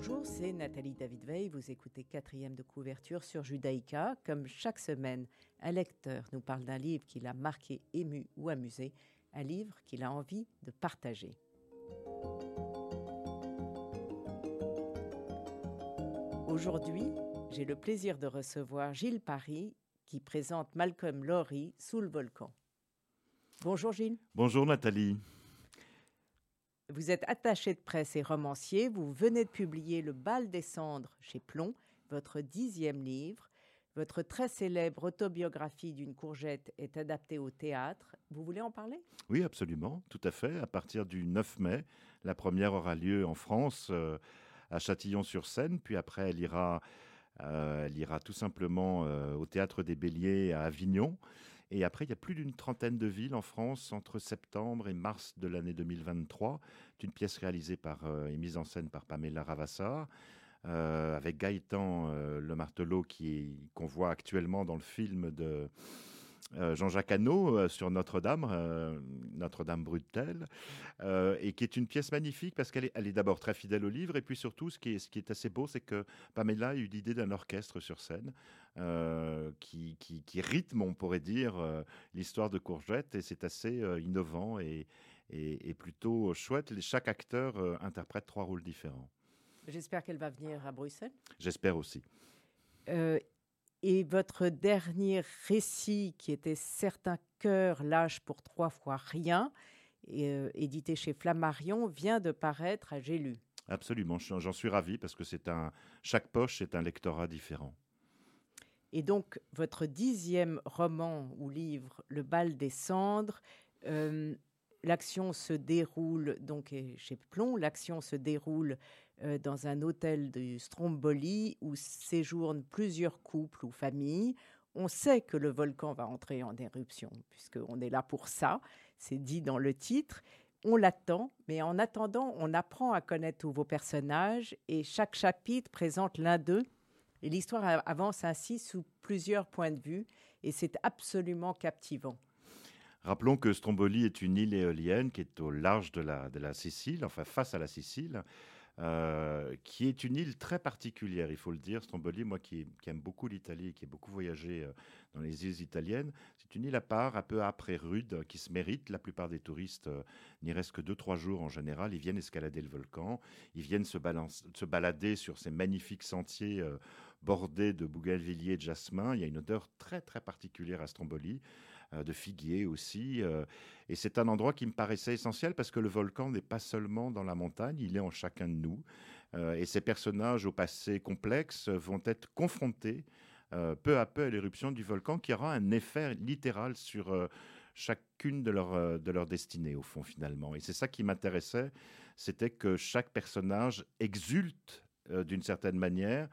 Bonjour, c'est Nathalie David-Veil. Vous écoutez quatrième de couverture sur Judaïka. Comme chaque semaine, un lecteur nous parle d'un livre qui l'a marqué, ému ou amusé, un livre qu'il a envie de partager. Aujourd'hui, j'ai le plaisir de recevoir Gilles Paris qui présente Malcolm Lowry sous le volcan. Bonjour Gilles. Bonjour Nathalie. Vous êtes attaché de presse et romancier. Vous venez de publier Le bal des cendres chez Plomb, votre dixième livre. Votre très célèbre autobiographie d'une courgette est adaptée au théâtre. Vous voulez en parler? Oui, absolument, tout à fait. À partir du 9 mai, la première aura lieu en France, euh, à Châtillon-sur-Seine, puis après elle ira, euh, elle ira tout simplement euh, au Théâtre des Béliers à Avignon. Et après, il y a plus d'une trentaine de villes en France entre septembre et mars de l'année 2023. C'est une pièce réalisée par, et mise en scène par Pamela Ravassar. avec Gaëtan Le Martelot qui qu'on voit actuellement dans le film de Jean-Jacques Hano sur Notre-Dame, Notre-Dame Brutel, et qui est une pièce magnifique parce qu'elle est, elle est d'abord très fidèle au livre, et puis surtout, ce qui est, ce qui est assez beau, c'est que Pamela a eu l'idée d'un orchestre sur scène qui, qui, qui, rythme, on pourrait dire, l'histoire de Courgette, et c'est assez innovant et, et, et, plutôt chouette. Chaque acteur interprète trois rôles différents. J'espère qu'elle va venir à Bruxelles. J'espère aussi. Euh, et votre dernier récit, qui était Certains cœurs lâchent pour trois fois rien, et, euh, édité chez Flammarion, vient de paraître à J'ai lu. Absolument, j'en suis ravi parce que c'est un chaque poche est un lectorat différent. Et donc votre dixième roman ou livre, Le bal des cendres, euh, l'action se déroule donc chez Plomb, l'action se déroule euh, dans un hôtel de Stromboli où séjournent plusieurs couples ou familles. On sait que le volcan va entrer en éruption, puisqu'on est là pour ça, c'est dit dans le titre. On l'attend, mais en attendant, on apprend à connaître tous vos personnages et chaque chapitre présente l'un d'eux. Et l'histoire avance ainsi sous plusieurs points de vue et c'est absolument captivant. Rappelons que Stromboli est une île éolienne qui est au large de la, de la Sicile, enfin face à la Sicile. Euh, qui est une île très particulière, il faut le dire. Stromboli, moi qui, aime beaucoup l'Italie, qui ai beaucoup voyagé euh, dans les îles italiennes, c'est une île à part, un peu après rude, qui se mérite. La plupart des touristes euh, n'y restent que 2-3 jours en général. Ils viennent escalader le volcan, ils viennent se, se balader sur ces magnifiques sentiers bordés de bougainvilliers et de jasmin. Il y a une odeur très très particulière à Stromboli. Euh, de figuier aussi. Euh, et c'est un endroit qui me paraissait essentiel parce que le volcan n'est pas seulement dans la montagne, il est en chacun de nous. Euh, et ces personnages au passé complexe vont être confrontés peu à peu à l'éruption du volcan qui aura un effet littéral sur chacune de leurs de leur destinées, au fond, finalement. Et c'est ça qui m'intéressait, c'était que chaque personnage exulte d'une certaine manière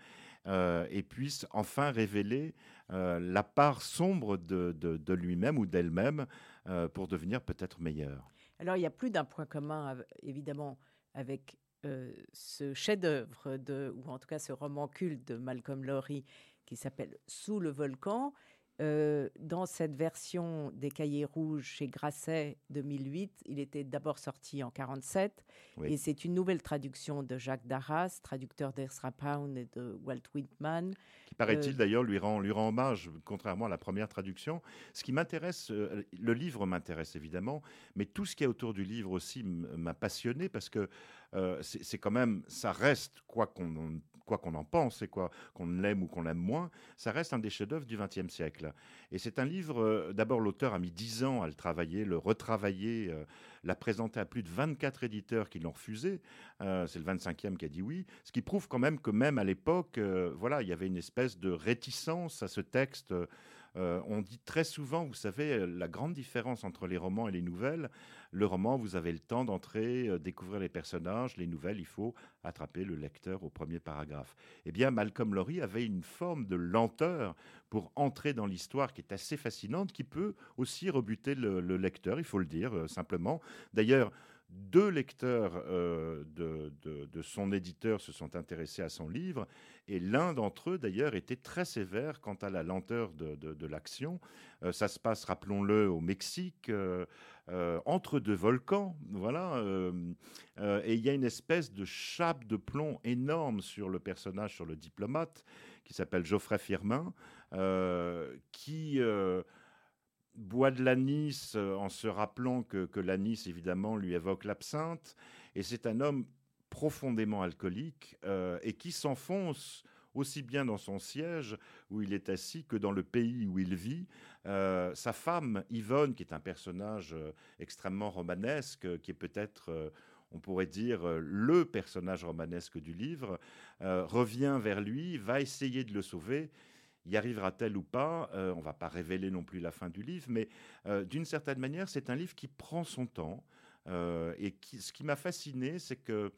et puisse enfin révéler euh, la part sombre de, lui-même ou d'elle-même euh, pour devenir peut-être meilleur. Alors il y a plus d'un point commun, évidemment, avec euh, ce chef-d'œuvre, ou en tout cas ce roman culte de Malcolm Lowry qui s'appelle Sous le volcan. Euh, dans cette version des Cahiers rouges chez Grasset 2008, il était d'abord sorti en 47 et c'est une nouvelle traduction de Jacques Darras, traducteur d'Ezra Pound et de Walt Whitman. Qui paraît-il euh, d'ailleurs lui rend, lui rend hommage, contrairement à la première traduction. Ce qui m'intéresse, euh, le livre m'intéresse évidemment, mais tout ce qui est autour du livre aussi m'a passionné parce que c'est quand même, ça reste, quoi qu'on quoi qu'on en pense et quoi qu'on l'aime ou qu'on l'aime moins, ça reste un des chefs-d'œuvre du XXe siècle. Et c'est un livre, euh, d'abord l'auteur a mis dix ans à le travailler, le retravailler, euh, l'a présenté à plus de 24 éditeurs qui l'ont refusé. Euh, c'est le 25e qui a dit oui, ce qui prouve quand même que même à l'époque, voilà, il y avait une espèce de réticence à ce texte. on dit très souvent, vous savez, la grande différence entre les romans et les nouvelles. Le roman, vous avez le temps d'entrer, découvrir les personnages. Les nouvelles, il faut attraper le lecteur au premier paragraphe. Eh bien, Malcolm Lowry avait une forme de lenteur pour entrer dans l'histoire qui est assez fascinante, qui peut aussi rebuter le, lecteur, il faut le dire euh, simplement. D'ailleurs, deux lecteurs euh, de, son éditeur se sont intéressés à son livre, et l'un d'entre eux, d'ailleurs, était très sévère quant à la lenteur de, l'action. Euh, ça se passe, rappelons-le, au Mexique, entre deux volcans, voilà. et il y a une espèce de chape de plomb énorme sur le personnage, sur le diplomate, qui s'appelle Geoffrey Firmin, qui boit de l'anis en se rappelant que, que l'anis, évidemment, lui évoque l'absinthe. Et c'est un homme profondément alcoolique et qui s'enfonce aussi bien dans son siège où il est assis que dans le pays où il vit. Euh, sa femme, Yvonne, qui est un personnage euh, extrêmement romanesque, qui est peut-être... Euh, on pourrait dire, le personnage romanesque du livre, revient vers lui, va essayer de le sauver. Y arrivera-t-elle ou pas On ne va pas révéler non plus la fin du livre, mais d'une certaine manière, c'est un livre qui prend son temps. et ce qui m'a fasciné, c'est que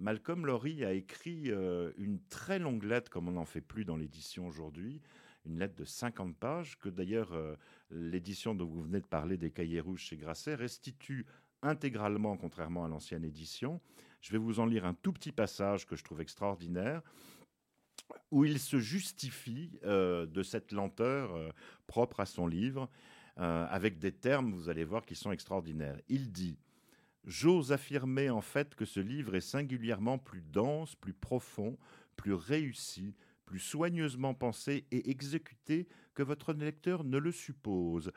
Malcolm Lowry a écrit euh, une très longue lettre, comme on n'en fait plus dans l'édition aujourd'hui, une lettre de 50 pages, que d'ailleurs euh, l'édition dont vous venez de parler des Cahiers Rouges chez Grasset restitue intégralement, contrairement à l'ancienne édition. Je vais vous en lire un tout petit passage que je trouve extraordinaire, où il se justifie euh, de cette lenteur propre à son livre, avec des termes, vous allez voir, qui sont extraordinaires. Il dit J'ose affirmer en fait que ce livre est singulièrement plus dense, plus profond, plus réussi, plus soigneusement pensé et exécuté que votre lecteur ne le suppose,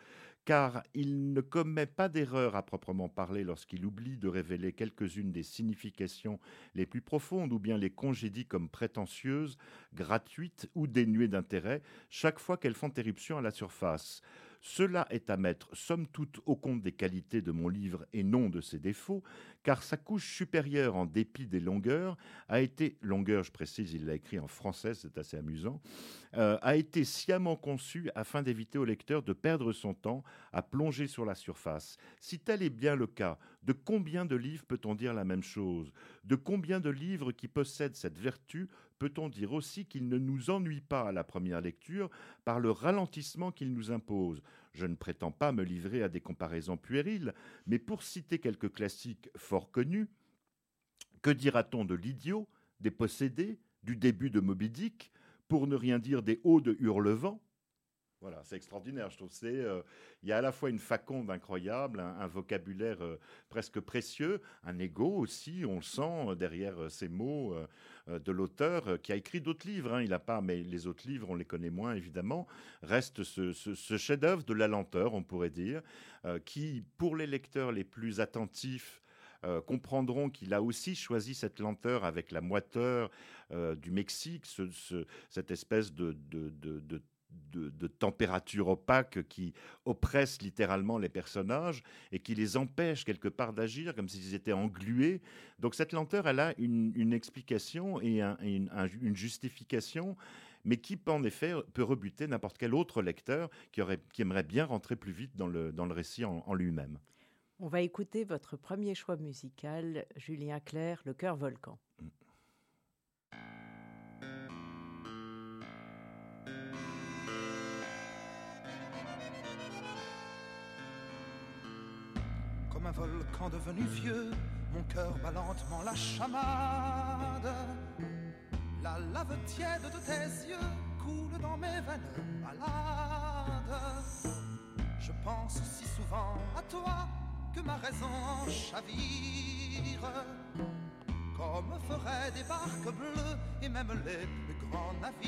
car il ne commet pas d'erreur à proprement parler lorsqu'il oublie de révéler quelques-unes des significations les plus profondes ou bien les congédie comme prétentieuses, gratuites ou dénuées d'intérêt chaque fois qu'elles font éruption à la surface. Cela est à mettre somme toute au compte des qualités de mon livre et non de ses défauts, car sa couche supérieure en dépit des longueurs a été, longueur je précise, il l'a écrit en français, c'est assez amusant, euh, a été sciemment conçue afin d'éviter au lecteur de perdre son temps à plonger sur la surface. Si tel est bien le cas, de combien de livres peut-on dire la même chose? De combien de livres qui possèdent cette vertu peut-on dire aussi qu'il ne nous ennuie pas à la première lecture par le ralentissement qu'il nous impose? Je ne prétends pas me livrer à des comparaisons puériles, mais pour citer quelques classiques fort connus, que dira-t-on de l'idiot, des possédés, du début de Moby Dick, pour ne rien dire des hauts de Hurlevent? Voilà, c'est extraordinaire, je trouve. Euh, il y a à la fois une faconde incroyable, un, vocabulaire euh, presque précieux, un ego aussi, on le sent euh, derrière ces mots de l'auteur qui a écrit d'autres livres. Hein. il n'a pas, mais les autres livres, on les connaît moins évidemment. Reste ce, chef-d'œuvre de la lenteur, on pourrait dire, qui, pour les lecteurs les plus attentifs, comprendront qu'il a aussi choisi cette lenteur avec la moiteur du Mexique, ce, cette espèce de, température opaque qui oppresse littéralement les personnages et qui les empêche quelque part d'agir comme s'ils étaient englués. Donc cette lenteur, elle a une, explication et une, justification mais qui, en effet, peut rebuter n'importe quel autre lecteur qui, aurait, qui aimerait bien rentrer plus vite dans le, dans le récit en, lui-même. On va écouter votre premier choix musical, Julien Clerc, Le cœur volcan. Un volcan devenu vieux, mon cœur bat lentement la chamade. La lave tiède de tes yeux coule dans mes veines malades. Je pense si souvent à toi que ma raison en chavire. Comme feraient des barques bleues et même les plus grands navires.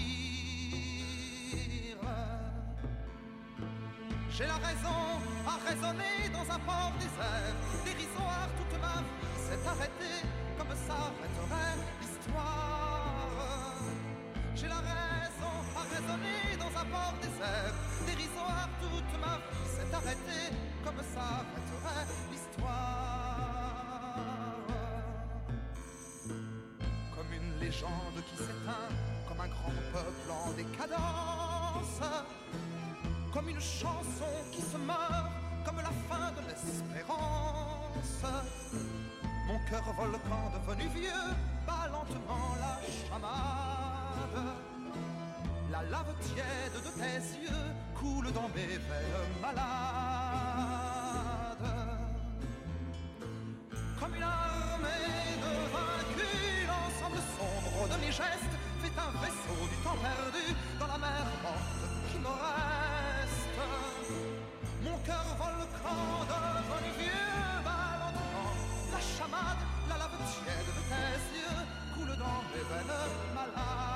J'ai la raison à raisonner dans un port désert, dérisoire toute ma vie s'est arrêtée comme s'arrêterait l'histoire. J'ai la raison à raisonner dans un port désert, dérisoire toute ma vie s'est arrêtée comme s'arrêterait l'histoire. Comme une légende qui s'éteint, comme un grand peuple en décadence comme une chanson qui se meurt, comme la fin de l'espérance. Mon cœur volcan devenu vieux bat lentement la chamade. La lave tiède de tes yeux coule dans mes veines malades. Comme une armée de vaincus, l'ensemble sombre de mes gestes fait un vaisseau du temps perdu dans la mer morte qui m'aurait cœur volcan devenu vieux ballonnement. La chamade, la lave tiède de tes yeux coule dans mes veines malades.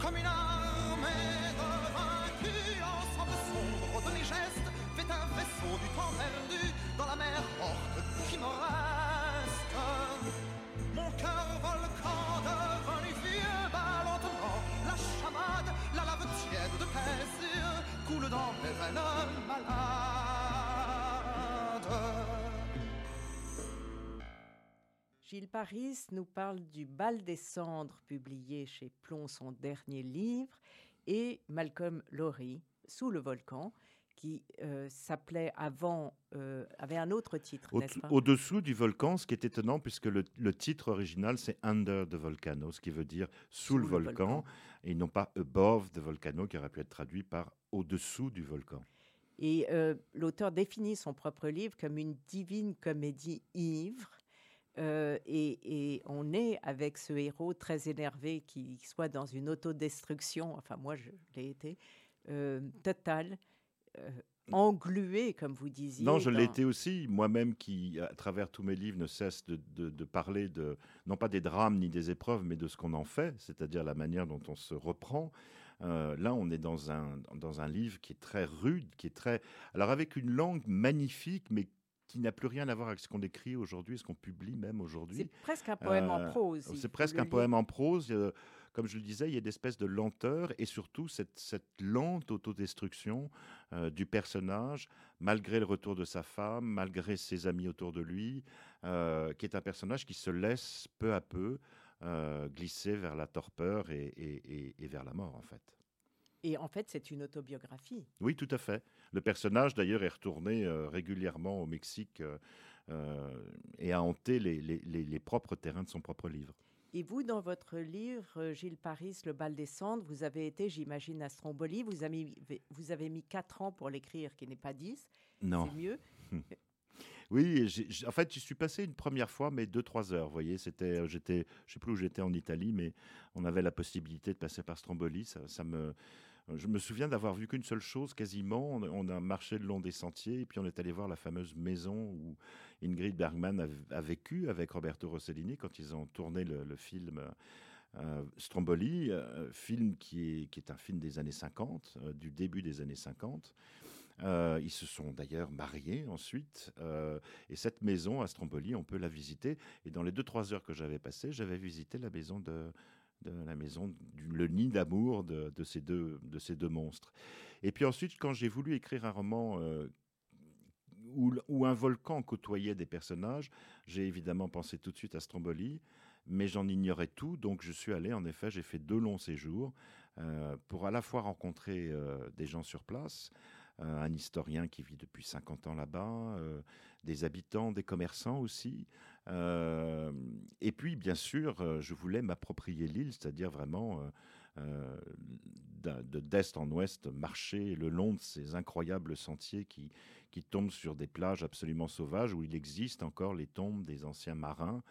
Comme une armée de vaincus, ensemble sombre de mes gestes, fait un vaisseau du temps perdu dans la mer morte qui me reste. Mon cœur volcan devenu vieux ballonnement, la chamade, la lave tiède de yeux coule dans mes veines Gilles Paris nous parle du Bal des cendres, publié chez Plomb, son dernier livre, et Malcolm Lowry, Sous le volcan, qui euh, s'appelait avant, euh, avait un autre titre, Au- n'est-ce pas? Au-dessous du volcan, ce qui est étonnant, puisque le, le titre original, c'est Under the Volcano, ce qui veut dire sous, le, volcan, et non pas Above the Volcano, qui aurait pu être traduit par Au-dessous du volcan. Et euh, l'auteur définit son propre livre comme une divine comédie ivre. Euh, et, et on est avec ce héros très énervé qui soit dans une autodestruction, enfin moi je l'ai été, euh, totale, euh, englué comme vous disiez. Non, je l'ai dans- été aussi, moi-même qui, à travers tous mes livres, ne cesse de, de- de parler de, non pas des drames ni des épreuves, mais de ce qu'on en fait, c'est-à-dire la manière dont on se reprend. Euh, là, on est dans un, dans un livre qui est très rude, qui est très... Alors avec une langue magnifique, mais qui n'a plus rien à voir avec ce qu'on écrit aujourd'hui, ce qu'on publie même aujourd'hui. C'est presque un poème en Euh, prose. C'est presque un poème en prose. comme je le disais, il y a une espèce de lenteur et surtout cette, cette lente autodestruction euh, du personnage, malgré le retour de sa femme, malgré ses amis autour de lui, euh, qui est un personnage qui se laisse peu à peu glisser vers la torpeur et, et- et- et vers la mort, en fait. Et en fait, c'est une autobiographie. Oui, tout à fait. Le personnage, d'ailleurs, est retourné euh, régulièrement au Mexique euh, euh, et a hanté les- les- les- les propres terrains de son propre livre. Et vous, dans votre livre, Gilles Paris, Le bal des cendres, vous avez été, j'imagine, à Stromboli. Vous avez, mis- vous avez mis 4 ans pour l'écrire, qui n'est pas 10. Non. C'est mieux. Oui, en fait, j'y suis passé une première fois, mais deux, trois heures. Vous voyez, c'était, euh, j'étais, je sais plus où j'étais en Italie, mais on avait la possibilité de passer par Stromboli. Ça, me, je me souviens d'avoir vu qu'une seule chose quasiment. On, a marché le long des sentiers et puis on est allé voir la fameuse maison où Ingrid Bergman a, vécu avec Roberto Rossellini quand ils ont tourné le, film. euh, Stromboli, euh, film qui est, un film des années 50, euh, du début des années 50. Euh, ils se sont d'ailleurs mariés ensuite. euh, et cette maison à Stromboli, on peut la visiter. Et dans les deux trois heures que j'avais passées, j'avais visité la maison de, la maison, le nid d'amour de, ces deux de ces deux monstres. Et puis ensuite, quand j'ai voulu écrire un roman euh, où, un volcan côtoyait des personnages, j'ai évidemment pensé tout de suite à Stromboli. Mais j'en ignorais tout, donc je suis allé, en effet, j'ai fait deux longs séjours pour à la fois rencontrer des gens sur place, un historien qui vit depuis 50 ans là-bas, euh, des habitants, des commerçants aussi. Euh, et puis, bien sûr, euh, je voulais m'approprier l'île, c'est-à-dire vraiment euh, euh, de d'est en ouest, marcher le long de ces incroyables sentiers qui, qui tombent sur des plages absolument sauvages où il existe encore les tombes des anciens marins.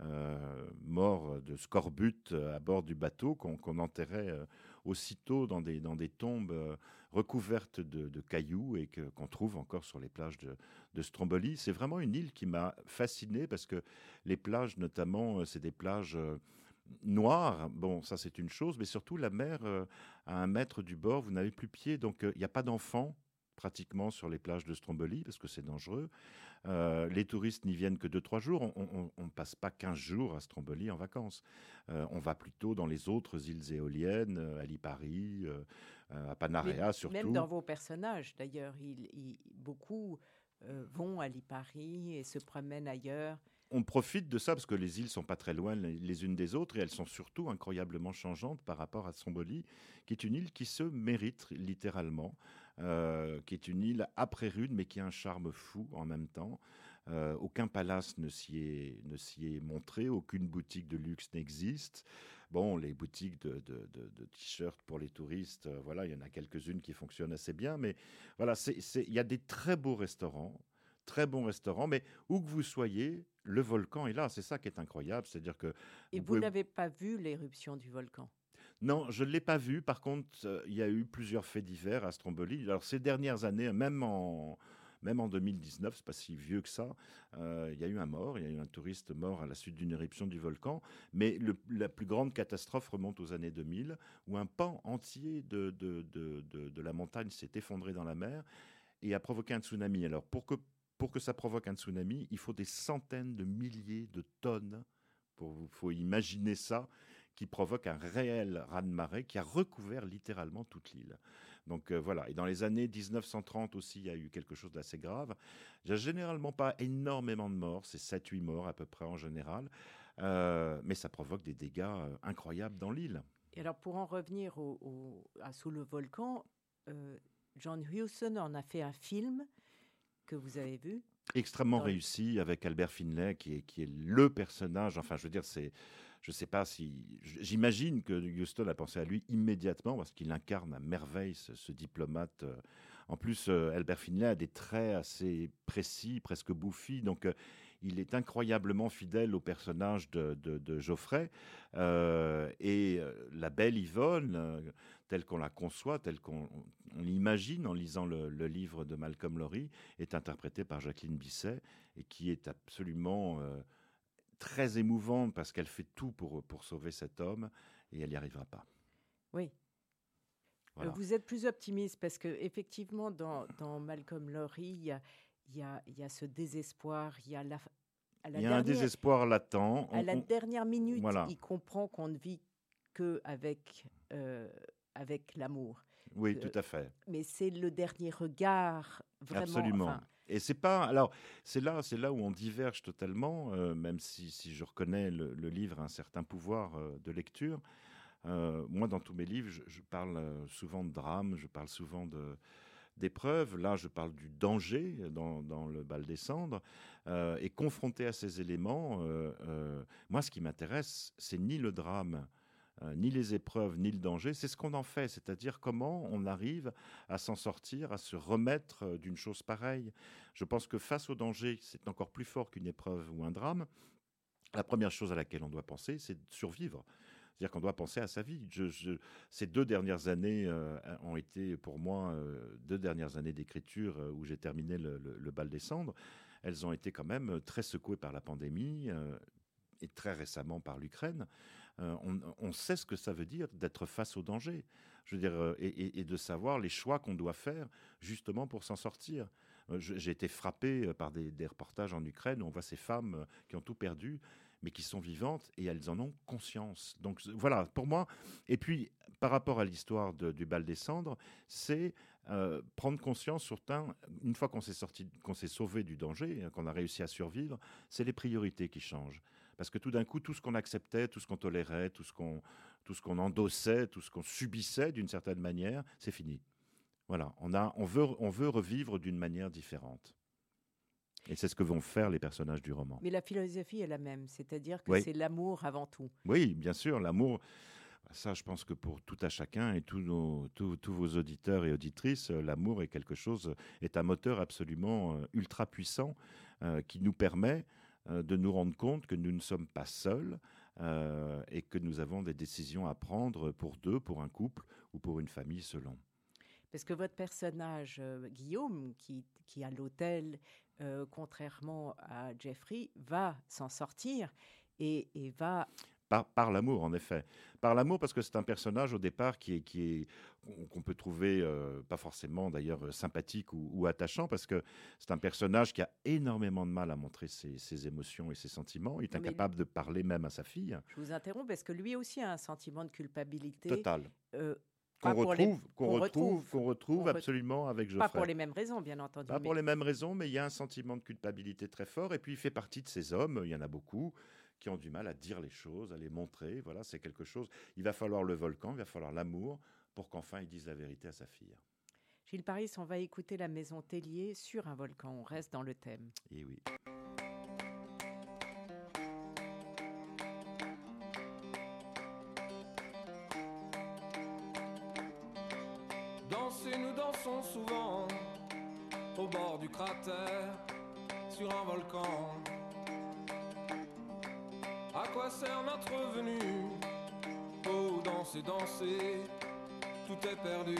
euh, morts de scorbut euh, à bord du bateau qu'on enterrait euh, aussitôt dans des, tombes euh, recouvertes de, cailloux et qu'on trouve encore sur les plages de, Stromboli. C'est vraiment une île qui m'a fasciné parce que les plages, notamment, euh, c'est des plages euh, noires. Bon, ça c'est une chose, mais surtout la mer, à un mètre du bord, vous n'avez plus pied, donc il n'y a pas d'enfants pratiquement sur les plages de Stromboli parce que c'est dangereux. Euh, les touristes n'y viennent que 2-3 jours. On ne passe pas 15 jours à Stromboli en vacances. Euh, on va plutôt dans les autres îles éoliennes, euh, à Lipari, euh, à Panarea Mais surtout. Même dans vos personnages, d'ailleurs, il- il- beaucoup vont à Lipari et se promènent ailleurs. on profite de ça parce que les îles sont pas très loin les unes des autres et elles sont surtout incroyablement changeantes par rapport à Stromboli, qui est une île qui se mérite littéralement, euh, qui est une île après rude mais qui a un charme fou en même temps. Euh, aucun palace ne s'y est, ne s'y est montré, aucune boutique de luxe n'existe. Bon, les boutiques de, t-shirts pour les touristes, euh, voilà, il y en a quelques-unes qui fonctionnent assez bien, mais voilà, il y a des très beaux restaurants, très bons restaurants, mais où que vous soyez, le volcan est là. C'est ça qui est incroyable, c'est-à-dire que. Et vous, n'avez pas vu l'éruption du volcan? Non, je ne l'ai pas vu. Par contre, euh, il y a eu plusieurs faits divers à Stromboli. Alors, ces dernières années, même en, même en 2019, c'est pas si vieux que ça, euh, il y a eu un mort, il y a eu un touriste mort à la suite d'une éruption du volcan. Mais la plus grande catastrophe remonte aux années 2000, où un pan entier de, de, de, de la montagne s'est effondré dans la mer et a provoqué un tsunami. Alors pour que, pour que ça provoque un tsunami, il faut des centaines de milliers de tonnes. Il faut imaginer ça qui provoque un réel raz-de-marée qui a recouvert littéralement toute l'île. Donc euh, voilà. Et dans les années 1930 aussi, il y a eu quelque chose d'assez grave. Il n'y a généralement pas énormément de morts, c'est 7-8 morts à peu près en général, euh, mais ça provoque des dégâts euh, incroyables dans l'île. Et alors pour en revenir au, à sous le volcan, John Hewson en a fait un film que vous avez vu. Extrêmement réussi avec Albert Finlay, qui est, qui est le personnage. Enfin, je veux dire, c'est je ne sais pas si. J'imagine que Houston a pensé à lui immédiatement parce qu'il incarne à merveille ce, diplomate. Euh. En plus, euh, Albert Finlay a des traits assez précis, presque bouffis. Donc, euh, il est incroyablement fidèle au personnage de, Geoffrey. et la belle Yvonne, telle qu'on la conçoit, telle qu'on l'imagine en lisant le, livre de Malcolm Lowry, est interprétée par Jacqueline Bisset et qui est absolument très émouvante parce qu'elle fait tout pour, pour sauver cet homme et elle n'y arrivera pas. Oui. Euh, vous êtes plus optimiste parce que effectivement dans, dans Malcolm Lowry, il y a, y, a, y a, ce désespoir, il y a la, il y a un désespoir latent. à la dernière minute, il comprend qu'on ne vit que avec, euh, avec l'amour. Oui, tout à fait. Mais c'est le dernier regard, vraiment. Absolument. Et c'est pas. Alors, c'est là, c'est là où on diverge totalement, euh, même si, si, je reconnais le, livre un certain pouvoir euh, de lecture. Euh, moi, dans tous mes livres, je, parle souvent de drame, je parle souvent de d'épreuves. Là, je parle du danger dans, dans le bal des cendres. et confronté à ces éléments, moi, ce qui m'intéresse, c'est ni le drame, euh, ni les épreuves, ni le danger, c'est ce qu'on en fait, c'est-à-dire comment on arrive à s'en sortir, à se remettre euh, d'une chose pareille. Je pense que face au danger, c'est encore plus fort qu'une épreuve ou un drame. La première chose à laquelle on doit penser, c'est de survivre. C'est-à-dire qu'on doit penser à sa vie. ces deux dernières années euh, ont été pour moi deux dernières années d'écriture où j'ai terminé le, bal des cendres. Elles ont été quand même très secouées par la pandémie et très récemment par l'Ukraine. Euh, on, sait ce que ça veut dire d'être face au danger. Je veux dire, euh, et, de savoir les choix qu'on doit faire justement pour s'en sortir. Euh, j'ai été frappé par des, reportages en Ukraine où on voit ces femmes qui ont tout perdu, mais qui sont vivantes et elles en ont conscience. Donc voilà, pour moi. Et puis, par rapport à l'histoire du bal des cendres, c'est prendre conscience, surtout une fois qu'on s'est sorti, qu'on s'est sauvé du danger, qu'on a réussi à survivre, c'est les priorités qui changent. Parce que tout d'un coup, tout ce qu'on acceptait, tout ce qu'on tolérait, tout ce qu'on tout ce qu'on endossait, tout ce qu'on subissait d'une certaine manière, c'est fini. Voilà, on, a, on, veut, on veut revivre d'une manière différente. Et c'est ce que vont faire les personnages du roman. Mais la philosophie est la même, c'est-à-dire que c'est l'amour avant tout. Oui, bien sûr, l'amour. Ça, je pense que pour tout à chacun et tous, nos, tous, vos auditeurs et auditrices, euh, l'amour est quelque chose, est un moteur absolument euh, ultra puissant euh, qui nous permet de nous rendre compte que nous ne sommes pas seuls euh, et que nous avons des décisions à prendre pour deux, pour un couple ou pour une famille selon. Parce que votre personnage, euh, Guillaume, qui, qui a l'hôtel, contrairement à Jeffrey, va s'en sortir et va par, l'amour, en effet. Par l'amour, parce que c'est un personnage au départ qui est, qui est qu'on peut trouver euh, pas forcément d'ailleurs euh, sympathique ou, attachant, parce que c'est un personnage qui a énormément de mal à montrer ses, émotions et ses sentiments. Il est incapable de parler même à sa fille. Je vous interromps parce que lui aussi a un sentiment de culpabilité. Total. Euh, qu'on les- retrouve, qu'on retrouve, qu'on retrouve absolument avec Geoffrey. Pas pour les mêmes raisons, bien entendu. Pas mais- pour les mêmes raisons, mais il y a un sentiment de culpabilité très fort. Et puis, il fait partie de ces hommes, il y en a beaucoup, qui ont du mal à dire les choses, à les montrer. Voilà, c'est quelque chose. Il va falloir le volcan, il va falloir l'amour pour qu'enfin il dise la vérité à sa fille. Gilles Paris, on va écouter la maison Tellier sur un volcan. On reste dans le thème. Et oui. Danser, nous dansons souvent au bord du cratère sur un volcan. À quoi sert notre venue Oh, danser, danser, tout est perdu.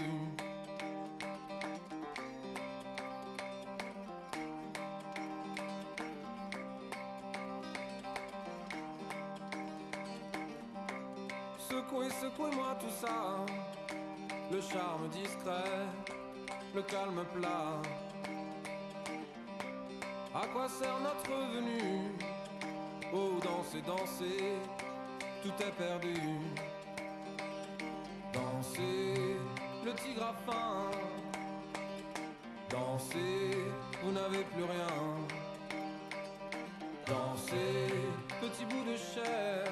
Secouez, secouez-moi tout ça le charme discret, le calme plat. À quoi sert notre venue? Oh, danser, danser, tout est perdu. Dansez, le tigre a faim. Dansez, vous n'avez plus rien. Dansez, petit bout de chair.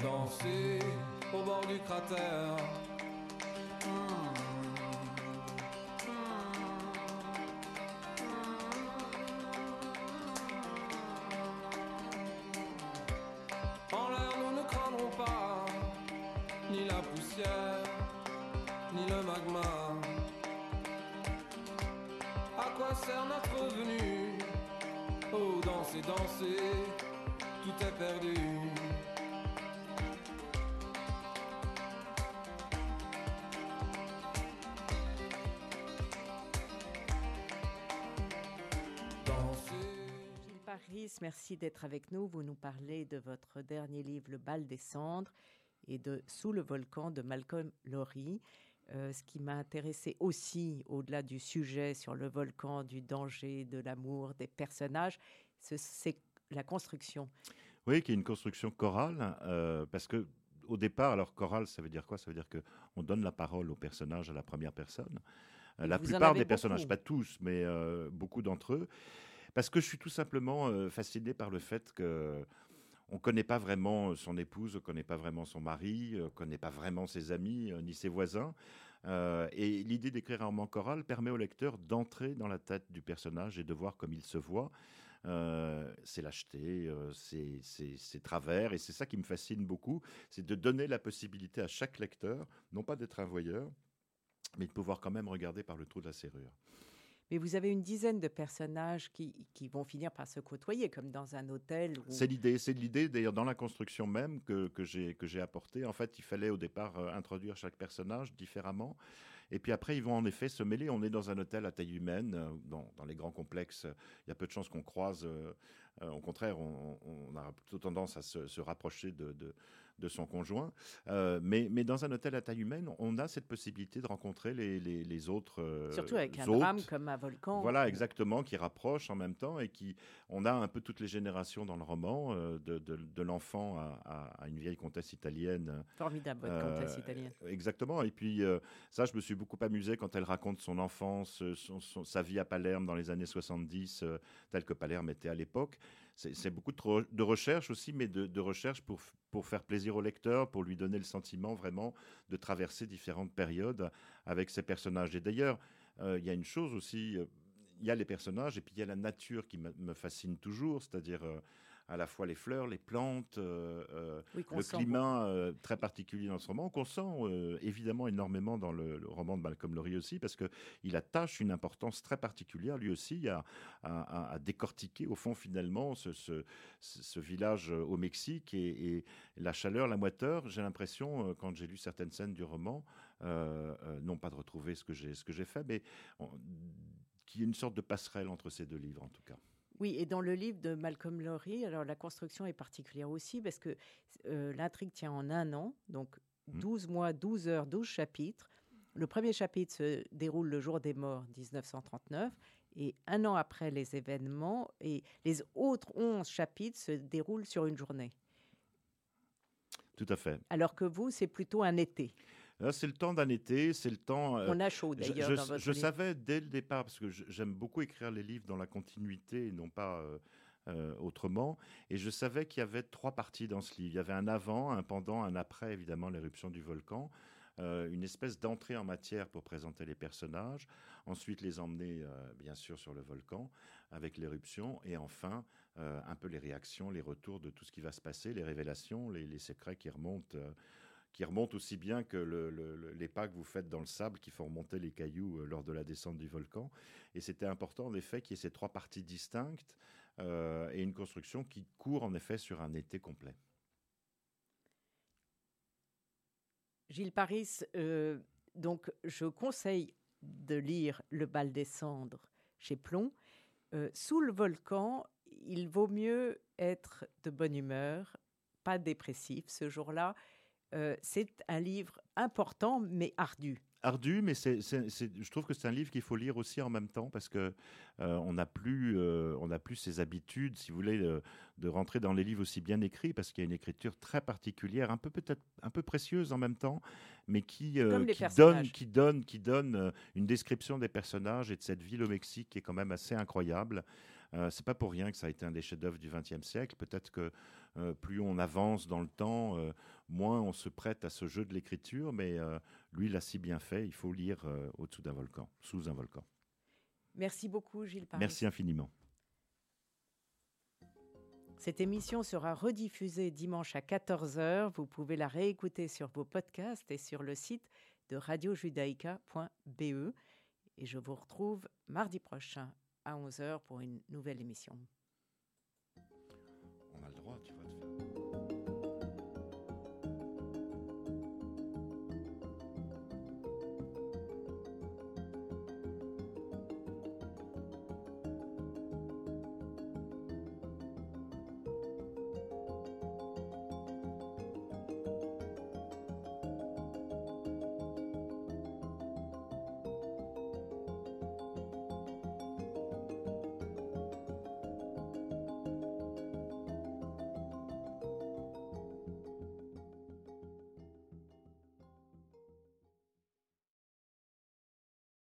Dansez au bord du cratère. Danser, tout est perdu. Paris, merci d'être avec nous. Vous nous parlez de votre dernier livre, Le bal des cendres, et de Sous le volcan de Malcolm Lowry. Euh, ce qui m'a intéressé aussi, au-delà du sujet sur le volcan, du danger, de l'amour, des personnages, c'est la construction. Oui, qui est une construction chorale, euh, parce que au départ, alors chorale, ça veut dire quoi? Ça veut dire que on donne la parole aux personnages à la première personne. Euh, la plupart des personnages, pas tous, mais euh, beaucoup d'entre eux, parce que je suis tout simplement fasciné par le fait que on connaît pas vraiment son épouse, on connaît pas vraiment son mari, on connaît pas vraiment ses amis ni ses voisins. Euh, et l'idée d'écrire un roman choral permet au lecteur d'entrer dans la tête du personnage et de voir comme il se voit. Euh, ses lâchetés, euh, ses, ses- ses travers, et c'est ça qui me fascine beaucoup, c'est de donner la possibilité à chaque lecteur, non pas d'être un voyeur, mais de pouvoir quand même regarder par le trou de la serrure. Mais vous avez une dizaine de personnages qui, qui vont finir par se côtoyer, comme dans un hôtel. Où... C'est l'idée, c'est l'idée d'ailleurs dans la construction même que, que j'ai que j'ai apporté. En fait, il fallait au départ euh, introduire chaque personnage différemment. Et puis après, ils vont en effet se mêler. On est dans un hôtel à taille humaine, euh, dans, les grands complexes. Il y a peu de chances qu'on croise. euh, euh, au contraire, on, on- on a plutôt tendance à se, se rapprocher de, de, de son conjoint. Euh, mais, mais dans un hôtel à taille humaine, on a cette possibilité de rencontrer les, les, les autres. euh, Surtout avec un drame comme un volcan. Voilà, exactement, qui rapproche en même temps et qui, on a un peu toutes les générations dans le roman, euh, de, de- de l'enfant à, à- à une vieille comtesse italienne. Formidable, votre comtesse italienne. Exactement. Et puis ça, je me suis beaucoup amusé quand elle raconte son enfance, son- son- sa vie à Palerme dans les années 70, euh, telle que Palerme était à l'époque. C'est beaucoup de, de recherche aussi, mais de, recherche pour, pour faire plaisir au lecteur, pour lui donner le sentiment vraiment de traverser différentes périodes avec ces personnages. Et d'ailleurs, euh, il y a une chose aussi, euh, il y a les personnages et puis il y a la nature qui me, me fascine toujours, c'est-à-dire euh, à la fois les fleurs, les plantes, euh, euh, Oui, le climat euh, très particulier dans ce roman, qu'on sent euh, évidemment énormément dans le, le roman de Malcolm Lowry aussi, parce qu'il attache une importance très particulière, lui aussi, à, à- à- à décortiquer, au fond, finalement, ce, ce- ce- ce village au Mexique et, et la chaleur, la moiteur. J'ai l'impression, quand j'ai lu certaines scènes du roman, non pas de retrouver ce que j'ai fait, mais qu'il y ait une sorte de passerelle entre ces deux livres, en tout cas. Oui, et dans le livre de Malcolm Lowry, alors la construction est particulière aussi parce que euh, l'intrigue tient en un an, donc Mhm. 12 mois, 12 heures, 12 chapitres. Le premier chapitre se déroule le jour des morts, 1939, et un an après les événements, et les autres 11 chapitres se déroulent sur une journée. Tout à fait. Alors que vous, c'est plutôt un été. C'est le temps d'un été, c'est le temps. On a chaud d'ailleurs. Je, je savais dès le départ, parce que j'aime beaucoup écrire les livres dans la continuité et non pas autrement. Et je savais qu'il y avait trois parties dans ce livre. Il y avait un avant, un pendant, un après, évidemment, l'éruption du volcan. Euh, une espèce d'entrée en matière pour présenter les personnages, ensuite les emmener euh, bien sûr sur le volcan avec l'éruption, et enfin euh, un peu les réactions, les retours de tout ce qui va se passer, les révélations, les, secrets qui remontent qui remontent aussi bien que les pas que vous faites dans le sable qui font remonter les cailloux lors de la descente du volcan. Et c'était important, en effet, qu'il y ait ces trois parties distinctes et une construction qui court, en effet, sur un été complet. Gilles Paris, euh, donc je conseille de lire Le bal des cendres chez Plomb. Euh, sous le volcan, il vaut mieux être de bonne humeur, pas dépressif ce jour-là. Euh, c'est un livre important mais ardu ardu, mais c'est, je trouve que c'est un livre qu'il faut lire aussi en même temps parce que euh, on n'a plus, euh, on plus ces habitudes, si vous voulez, de, rentrer dans les livres aussi bien écrits parce qu'il y a une écriture très particulière, un peu peut-être un peu précieuse en même temps, mais qui, euh, qui donne, qui donne, qui donne une description des personnages et de cette ville au Mexique qui est quand même assez incroyable. Euh, c'est pas pour rien que ça a été un des chefs-d'œuvre du XXe siècle. Peut-être que plus on avance dans le temps, moins on se prête à ce jeu de l'écriture, mais lui l'a si bien fait, il faut lire euh, au-dessous d'un volcan, sous un volcan. Merci beaucoup, Gilles Paris. Merci infiniment. Cette émission sera rediffusée dimanche à 14h. Vous pouvez la réécouter sur vos podcasts et sur le site de radiojudaïka.be. Et je vous retrouve mardi prochain à 11h pour une nouvelle émission.